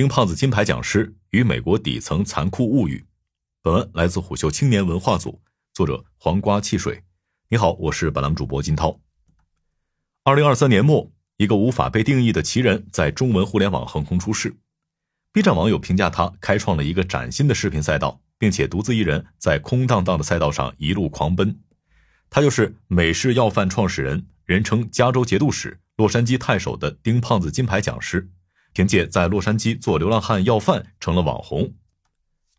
丁胖子金牌讲师与美国底层残酷物语。本文来自虎嗅青年文化组，作者黄瓜汽水。你好，我是本栏目主播金涛。二零二三年末，一个无法被定义的奇人在中文互联网横空出世。B 站网友评价他开创了一个崭新的视频赛道，并且独自一人在空荡荡的赛道上一路狂奔。他就是美式要饭创始人，人称加州节度使、洛杉矶太守的丁胖子金牌讲师。凭借在洛杉矶做流浪汉要饭成了网红。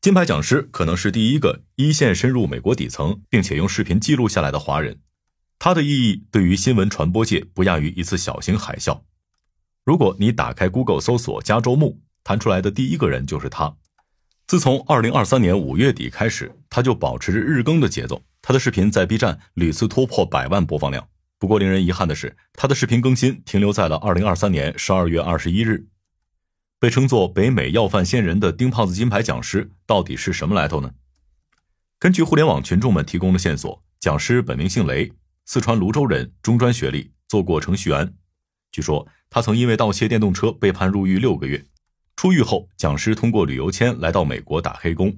金牌讲师可能是第一个一线深入美国底层，并且用视频记录下来的华人。他的意义对于新闻传播界不亚于一次小型海啸。如果你打开 Google 搜索加州木。弹出来的第一个人就是他。自从二零二三年五月底开始，他就保持着日更的节奏。他的视频在 B 站屡次突破百万播放量。不过，令人遗憾的是，他的视频更新停留在了二零二三年十二月二十一日。被称作北美要饭仙人的丁胖子金牌讲师到底是什么来头呢？根据互联网群众们提供的线索，讲师本名姓雷，四川泸州人，中专学历，做过程序员。据说他曾因为盗窃电动车被判入狱六个月。出狱后，讲师通过旅游签来到美国打黑工。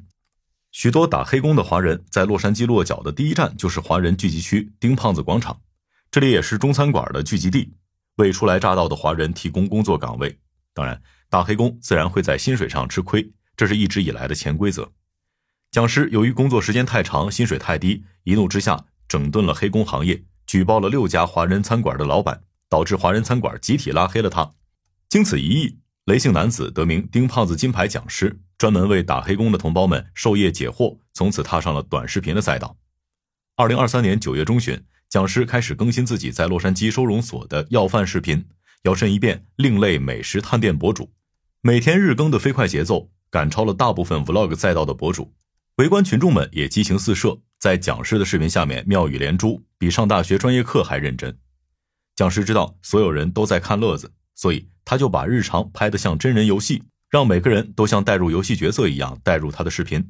许多打黑工的华人在洛杉矶落脚的第一站就是华人聚集区丁胖子广场，这里也是中餐馆的聚集地，为初来乍到的华人提供工作岗位。当然，打黑工自然会在薪水上吃亏，这是一直以来的潜规则。讲师由于工作时间太长，薪水太低，一怒之下整顿了黑工行业，举报了六家华人餐馆的老板，导致华人餐馆集体拉黑了他。经此一役。雷姓男子得名丁胖子金牌讲师，专门为打黑工的同胞们授业解惑，从此踏上了短视频的赛道。二零二三年九月中旬，讲师开始更新自己在洛杉矶收容所的要饭视频，摇身一变另类美食探店博主，每天日更的飞快节奏赶超了大部分 vlog 赛道的博主，围观群众们也激情四射，在讲师的视频下面妙语连珠，比上大学专业课还认真。讲师知道所有人都在看乐子。所以他就把日常拍得像真人游戏，让每个人都像带入游戏角色一样带入他的视频。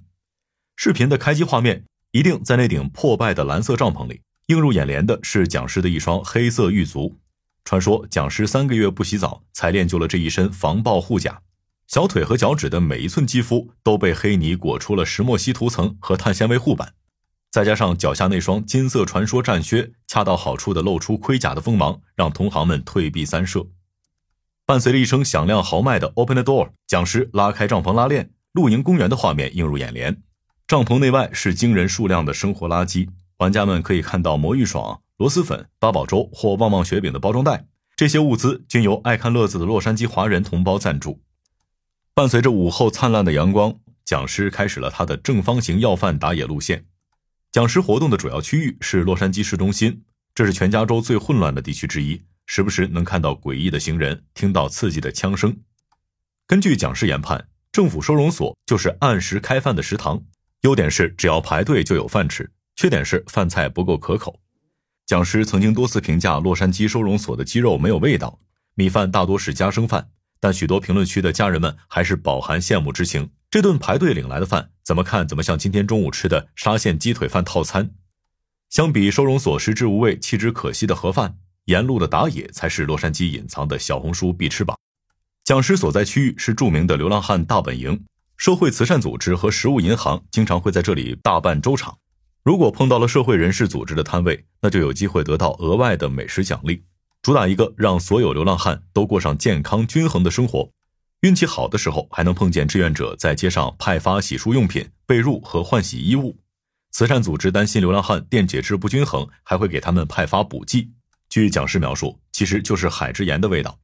视频的开机画面一定在那顶破败的蓝色帐篷里，映入眼帘的是讲师的一双黑色玉足。传说讲师三个月不洗澡才练就了这一身防爆护甲，小腿和脚趾的每一寸肌肤都被黑泥裹出了石墨烯涂层和碳纤维护板，再加上脚下那双金色传说战靴，恰到好处的露出盔甲的锋芒，让同行们退避三舍。伴随着一声响亮豪迈的 “Open the door”，讲师拉开帐篷拉链，露营公园的画面映入眼帘。帐篷内外是惊人数量的生活垃圾，玩家们可以看到魔芋爽、螺蛳粉、八宝粥或旺旺雪饼的包装袋，这些物资均由爱看乐子的洛杉矶华人同胞赞助。伴随着午后灿烂的阳光，讲师开始了他的正方形要饭打野路线。讲师活动的主要区域是洛杉矶市中心，这是全加州最混乱的地区之一。时不时能看到诡异的行人，听到刺激的枪声。根据讲师研判，政府收容所就是按时开饭的食堂。优点是只要排队就有饭吃，缺点是饭菜不够可口。讲师曾经多次评价洛杉矶收容所的鸡肉没有味道，米饭大多是夹生饭，但许多评论区的家人们还是饱含羡慕之情。这顿排队领来的饭，怎么看怎么像今天中午吃的沙县鸡腿饭套餐。相比收容所食之无味弃之可惜的盒饭。沿路的打野才是洛杉矶隐藏的小红书必吃榜。讲师所在区域是著名的流浪汉大本营，社会慈善组织和食物银行经常会在这里大办粥场。如果碰到了社会人士组织的摊位，那就有机会得到额外的美食奖励，主打一个让所有流浪汉都过上健康均衡的生活。运气好的时候，还能碰见志愿者在街上派发洗漱用品、被褥和换洗衣物。慈善组织担心流浪汉电解质不均衡，还会给他们派发补剂。据讲师描述，其实就是海之盐的味道。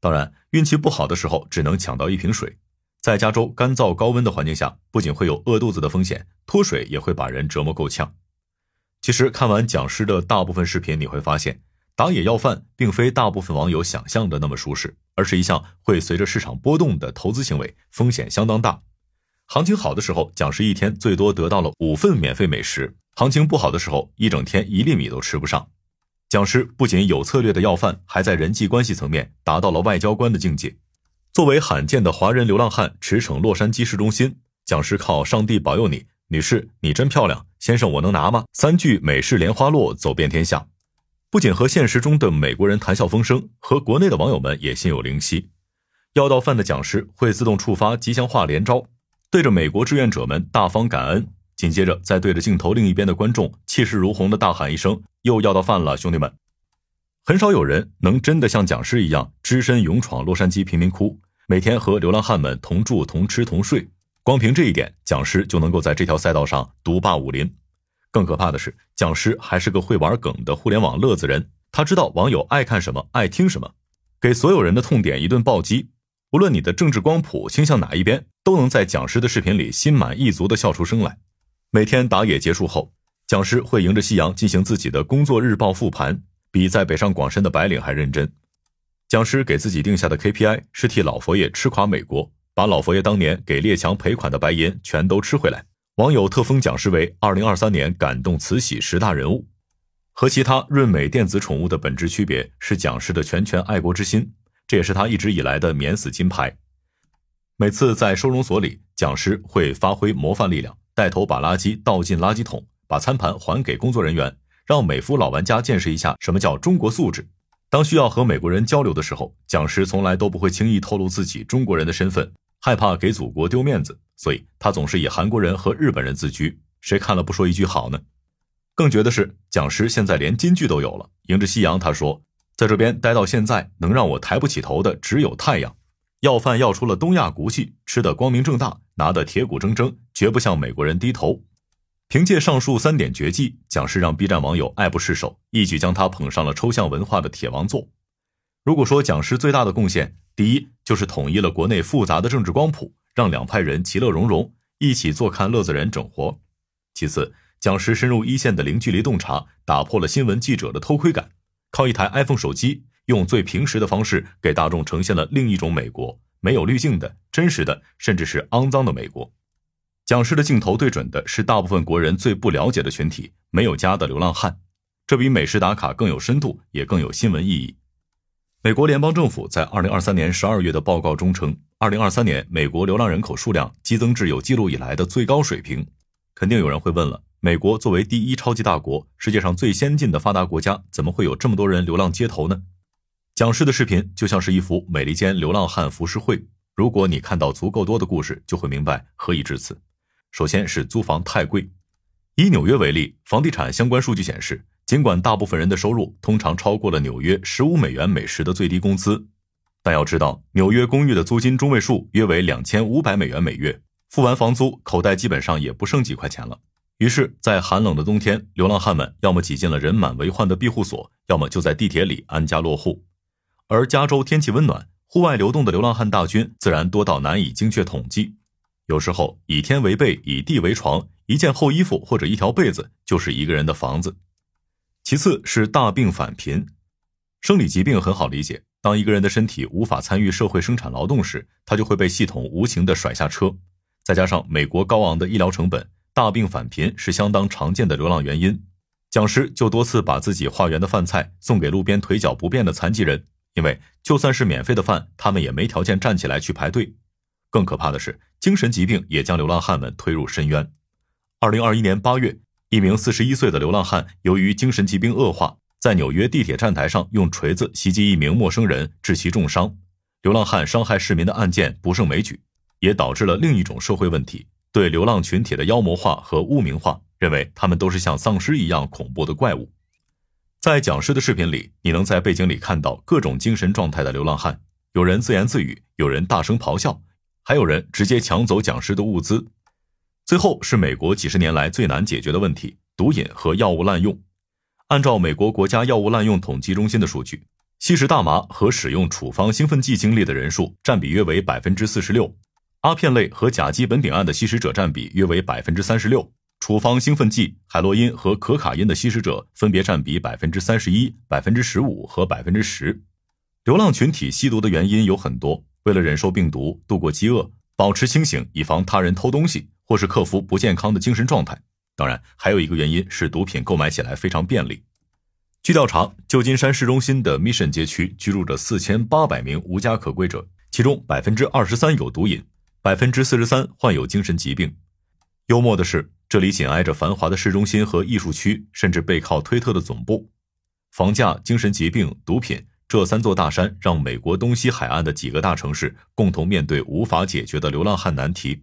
当然，运气不好的时候只能抢到一瓶水。在加州干燥高温的环境下，不仅会有饿肚子的风险，脱水也会把人折磨够呛。其实看完讲师的大部分视频，你会发现，打野要饭并非大部分网友想象的那么舒适，而是一项会随着市场波动的投资行为，风险相当大。行情好的时候，讲师一天最多得到了五份免费美食；行情不好的时候，一整天一粒米都吃不上。讲师不仅有策略的要饭，还在人际关系层面达到了外交官的境界。作为罕见的华人流浪汉，驰骋洛杉矶市中心，讲师靠“上帝保佑你，女士你真漂亮，先生我能拿吗？”三句美式莲花落走遍天下。不仅和现实中的美国人谈笑风生，和国内的网友们也心有灵犀。要到饭的讲师会自动触发吉祥话连招，对着美国志愿者们大方感恩，紧接着再对着镜头另一边的观众气势如虹的大喊一声：“又要到饭了，兄弟们！”很少有人能真的像讲师一样只身勇闯洛杉矶贫民窟，每天和流浪汉们同住、同吃、同睡。光凭这一点，讲师就能够在这条赛道上独霸武林。更可怕的是，讲师还是个会玩梗的互联网乐子人。他知道网友爱看什么，爱听什么，给所有人的痛点一顿暴击。无论你的政治光谱倾向哪一边，都能在讲师的视频里心满意足地笑出声来。每天打野结束后，讲师会迎着夕阳进行自己的工作日报复盘。比在北上广深的白领还认真。讲师给自己定下的 KPI 是替老佛爷吃垮美国，把老佛爷当年给列强赔款的白银全都吃回来。网友特封讲师为2023年感动慈禧十大人物。和其他润美电子宠物的本质区别是讲师的拳拳爱国之心，这也是他一直以来的免死金牌。每次在收容所里，讲师会发挥模范力量，带头把垃圾倒进垃圾桶，把餐盘还给工作人员。让美服老玩家见识一下什么叫中国素质。当需要和美国人交流的时候，讲师从来都不会轻易透露自己中国人的身份，害怕给祖国丢面子，所以他总是以韩国人和日本人自居。谁看了不说一句好呢？更绝的是，讲师现在连金句都有了。迎着夕阳，他说：“在这边待到现在，能让我抬不起头的只有太阳。要饭要出了东亚骨气，吃的光明正大，拿的铁骨铮铮，绝不向美国人低头。”凭借上述三点绝技，讲师让 B 站网友爱不释手，一举将他捧上了抽象文化的铁王座。如果说讲师最大的贡献，第一就是统一了国内复杂的政治光谱，让两派人其乐融融，一起坐看乐子人整活；其次，讲师深入一线的零距离洞察，打破了新闻记者的偷窥感，靠一台 iPhone 手机，用最平实的方式给大众呈现了另一种美国，没有滤镜的真实的，甚至是肮脏的美国。讲师的镜头对准的是大部分国人最不了解的群体——没有家的流浪汉，这比美食打卡更有深度，也更有新闻意义。美国联邦政府在二零二三年十二月的报告中称，二零二三年美国流浪人口数量激增至有记录以来的最高水平。肯定有人会问了：美国作为第一超级大国，世界上最先进的发达国家，怎么会有这么多人流浪街头呢？讲师的视频就像是一幅美利坚流浪汉浮世绘，如果你看到足够多的故事，就会明白何以至此。首先是租房太贵。以纽约为例，房地产相关数据显示，尽管大部分人的收入通常超过了纽约十五美元每时的最低工资，但要知道，纽约公寓的租金中位数约为两千五百美元每月，付完房租，口袋基本上也不剩几块钱了。于是，在寒冷的冬天，流浪汉们要么挤进了人满为患的庇护所，要么就在地铁里安家落户。而加州天气温暖，户外流动的流浪汉大军自然多到难以精确统计。有时候以天为被，以地为床，一件厚衣服或者一条被子就是一个人的房子。其次是大病返贫，生理疾病很好理解，当一个人的身体无法参与社会生产劳动时，他就会被系统无情的甩下车。再加上美国高昂的医疗成本，大病返贫是相当常见的流浪原因。讲师就多次把自己化缘的饭菜送给路边腿脚不便的残疾人，因为就算是免费的饭，他们也没条件站起来去排队。更可怕的是，精神疾病也将流浪汉们推入深渊。二零二一年八月，一名四十一岁的流浪汉由于精神疾病恶化，在纽约地铁站台上用锤子袭击一名陌生人，致其重伤。流浪汉伤害市民的案件不胜枚举，也导致了另一种社会问题：对流浪群体的妖魔化和污名化，认为他们都是像丧尸一样恐怖的怪物。在讲师的视频里，你能在背景里看到各种精神状态的流浪汉，有人自言自语，有人大声咆哮。还有人直接抢走讲师的物资，最后是美国几十年来最难解决的问题——毒瘾和药物滥用。按照美国国家药物滥用统计中心的数据，吸食大麻和使用处方兴奋剂经历的人数占比约为百分之四十六，阿片类和甲基苯丙胺的吸食者占比约为百分之三十六，处方兴奋剂海洛因和可卡因的吸食者分别占比百分之三十一、百分之十五和百分之十。流浪群体吸毒的原因有很多。为了忍受病毒、度过饥饿、保持清醒以防他人偷东西，或是克服不健康的精神状态，当然还有一个原因是毒品购买起来非常便利。据调查，旧金山市中心的 Mission 街区居住着四千八百名无家可归者，其中百分之二十三有毒瘾，百分之四十三患有精神疾病。幽默的是，这里紧挨着繁华的市中心和艺术区，甚至背靠推特的总部。房价、精神疾病、毒品。这三座大山让美国东西海岸的几个大城市共同面对无法解决的流浪汉难题。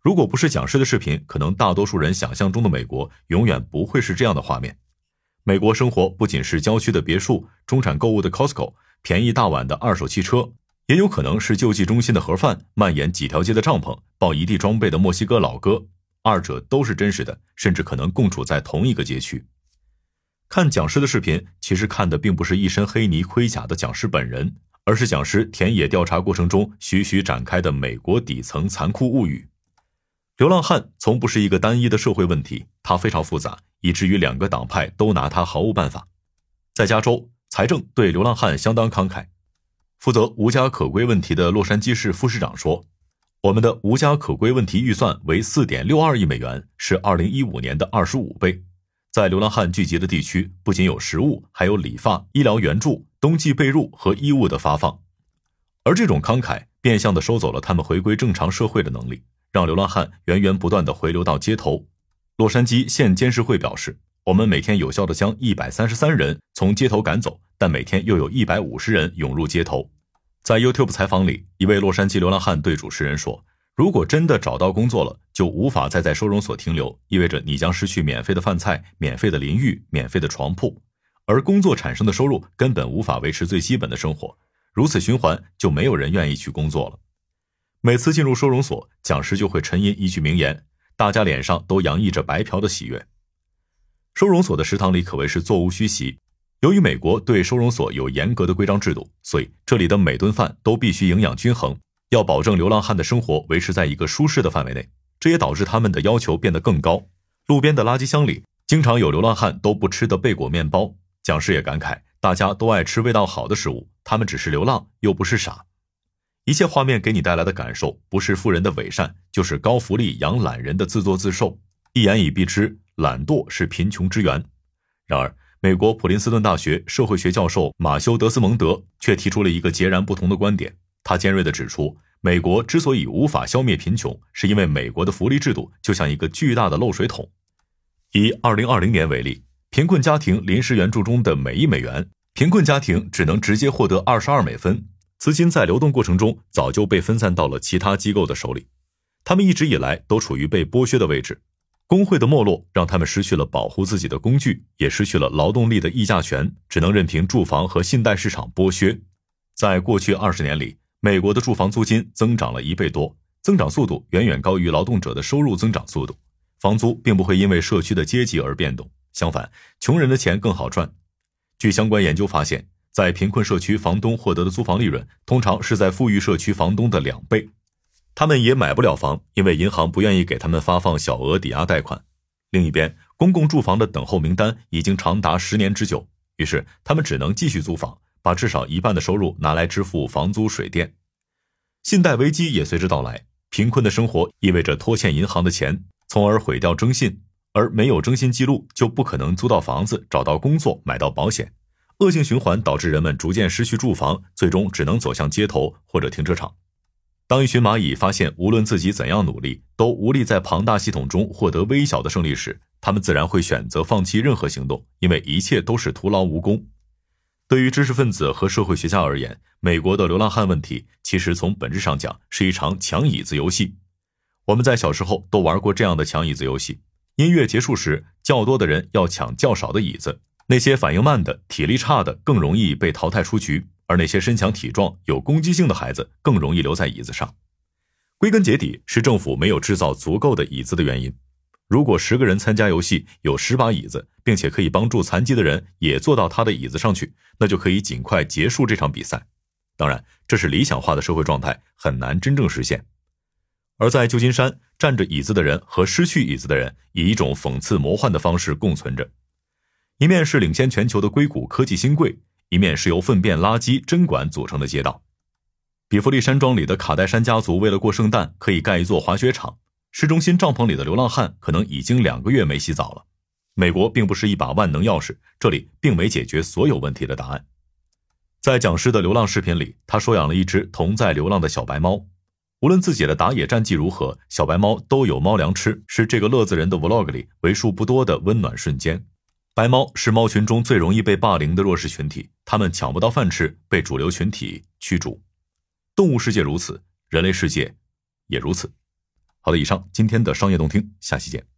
如果不是讲师的视频，可能大多数人想象中的美国永远不会是这样的画面。美国生活不仅是郊区的别墅、中产购物的 Costco、便宜大碗的二手汽车，也有可能是救济中心的盒饭、蔓延几条街的帐篷、抱一地装备的墨西哥老哥。二者都是真实的，甚至可能共处在同一个街区。看讲师的视频，其实看的并不是一身黑泥盔甲的讲师本人，而是讲师田野调查过程中徐徐展开的美国底层残酷物语。流浪汉从不是一个单一的社会问题，它非常复杂，以至于两个党派都拿它毫无办法。在加州，财政对流浪汉相当慷慨。负责无家可归问题的洛杉矶市副市长说：“我们的无家可归问题预算为四点六二亿美元，是二零一五年的二十五倍。”在流浪汉聚集的地区，不仅有食物，还有理发、医疗援助、冬季被褥和衣物的发放。而这种慷慨变相的收走了他们回归正常社会的能力，让流浪汉源源不断的回流到街头。洛杉矶县监事会表示：“我们每天有效的将一百三十三人从街头赶走，但每天又有一百五十人涌入街头。”在 YouTube 采访里，一位洛杉矶流浪汉对主持人说。如果真的找到工作了，就无法再在收容所停留，意味着你将失去免费的饭菜、免费的淋浴、免费的床铺，而工作产生的收入根本无法维持最基本的生活。如此循环，就没有人愿意去工作了。每次进入收容所，讲师就会沉吟一句名言，大家脸上都洋溢着白嫖的喜悦。收容所的食堂里可谓是座无虚席。由于美国对收容所有严格的规章制度，所以这里的每顿饭都必须营养均衡。要保证流浪汉的生活维持在一个舒适的范围内，这也导致他们的要求变得更高。路边的垃圾箱里经常有流浪汉都不吃的贝果面包。讲师也感慨，大家都爱吃味道好的食物，他们只是流浪，又不是傻。一切画面给你带来的感受，不是富人的伪善，就是高福利养懒人的自作自受。一言以蔽之，懒惰是贫穷之源。然而，美国普林斯顿大学社会学教授马修·德斯蒙德却提出了一个截然不同的观点。他尖锐地指出，美国之所以无法消灭贫穷，是因为美国的福利制度就像一个巨大的漏水桶。以2020年为例，贫困家庭临时援助中的每一美元，贫困家庭只能直接获得22美分，资金在流动过程中早就被分散到了其他机构的手里。他们一直以来都处于被剥削的位置，工会的没落让他们失去了保护自己的工具，也失去了劳动力的议价权，只能任凭住房和信贷市场剥削。在过去二十年里，美国的住房租金增长了一倍多，增长速度远远高于劳动者的收入增长速度。房租并不会因为社区的阶级而变动，相反，穷人的钱更好赚。据相关研究发现，在贫困社区，房东获得的租房利润通常是在富裕社区房东的两倍。他们也买不了房，因为银行不愿意给他们发放小额抵押贷款。另一边，公共住房的等候名单已经长达十年之久，于是他们只能继续租房。把至少一半的收入拿来支付房租、水电，信贷危机也随之到来。贫困的生活意味着拖欠银行的钱，从而毁掉征信，而没有征信记录就不可能租到房子、找到工作、买到保险。恶性循环导致人们逐渐失去住房，最终只能走向街头或者停车场。当一群蚂蚁发现无论自己怎样努力都无力在庞大系统中获得微小的胜利时，他们自然会选择放弃任何行动，因为一切都是徒劳无功。对于知识分子和社会学家而言，美国的流浪汉问题其实从本质上讲是一场抢椅子游戏。我们在小时候都玩过这样的抢椅子游戏：音乐结束时，较多的人要抢较少的椅子，那些反应慢的、体力差的更容易被淘汰出局，而那些身强体壮、有攻击性的孩子更容易留在椅子上。归根结底，是政府没有制造足够的椅子的原因。如果十个人参加游戏，有十把椅子，并且可以帮助残疾的人也坐到他的椅子上去，那就可以尽快结束这场比赛。当然，这是理想化的社会状态，很难真正实现。而在旧金山，站着椅子的人和失去椅子的人以一种讽刺魔幻的方式共存着：一面是领先全球的硅谷科技新贵，一面是由粪便、垃圾、针管组成的街道。比弗利山庄里的卡戴珊家族为了过圣诞，可以盖一座滑雪场。市中心帐篷里的流浪汉可能已经两个月没洗澡了，美国并不是一把万能钥匙，这里并没解决所有问题的答案。在讲师的流浪视频里，他收养了一只同在流浪的小白猫。无论自己的打野战绩如何，小白猫都有猫粮吃，是这个乐子人的 vlog 里为数不多的温暖瞬间。白猫是猫群中最容易被霸凌的弱势群体，它们抢不到饭吃，被主流群体驱逐。动物世界如此，人类世界也如此。好的以上今天的商业动听下期见。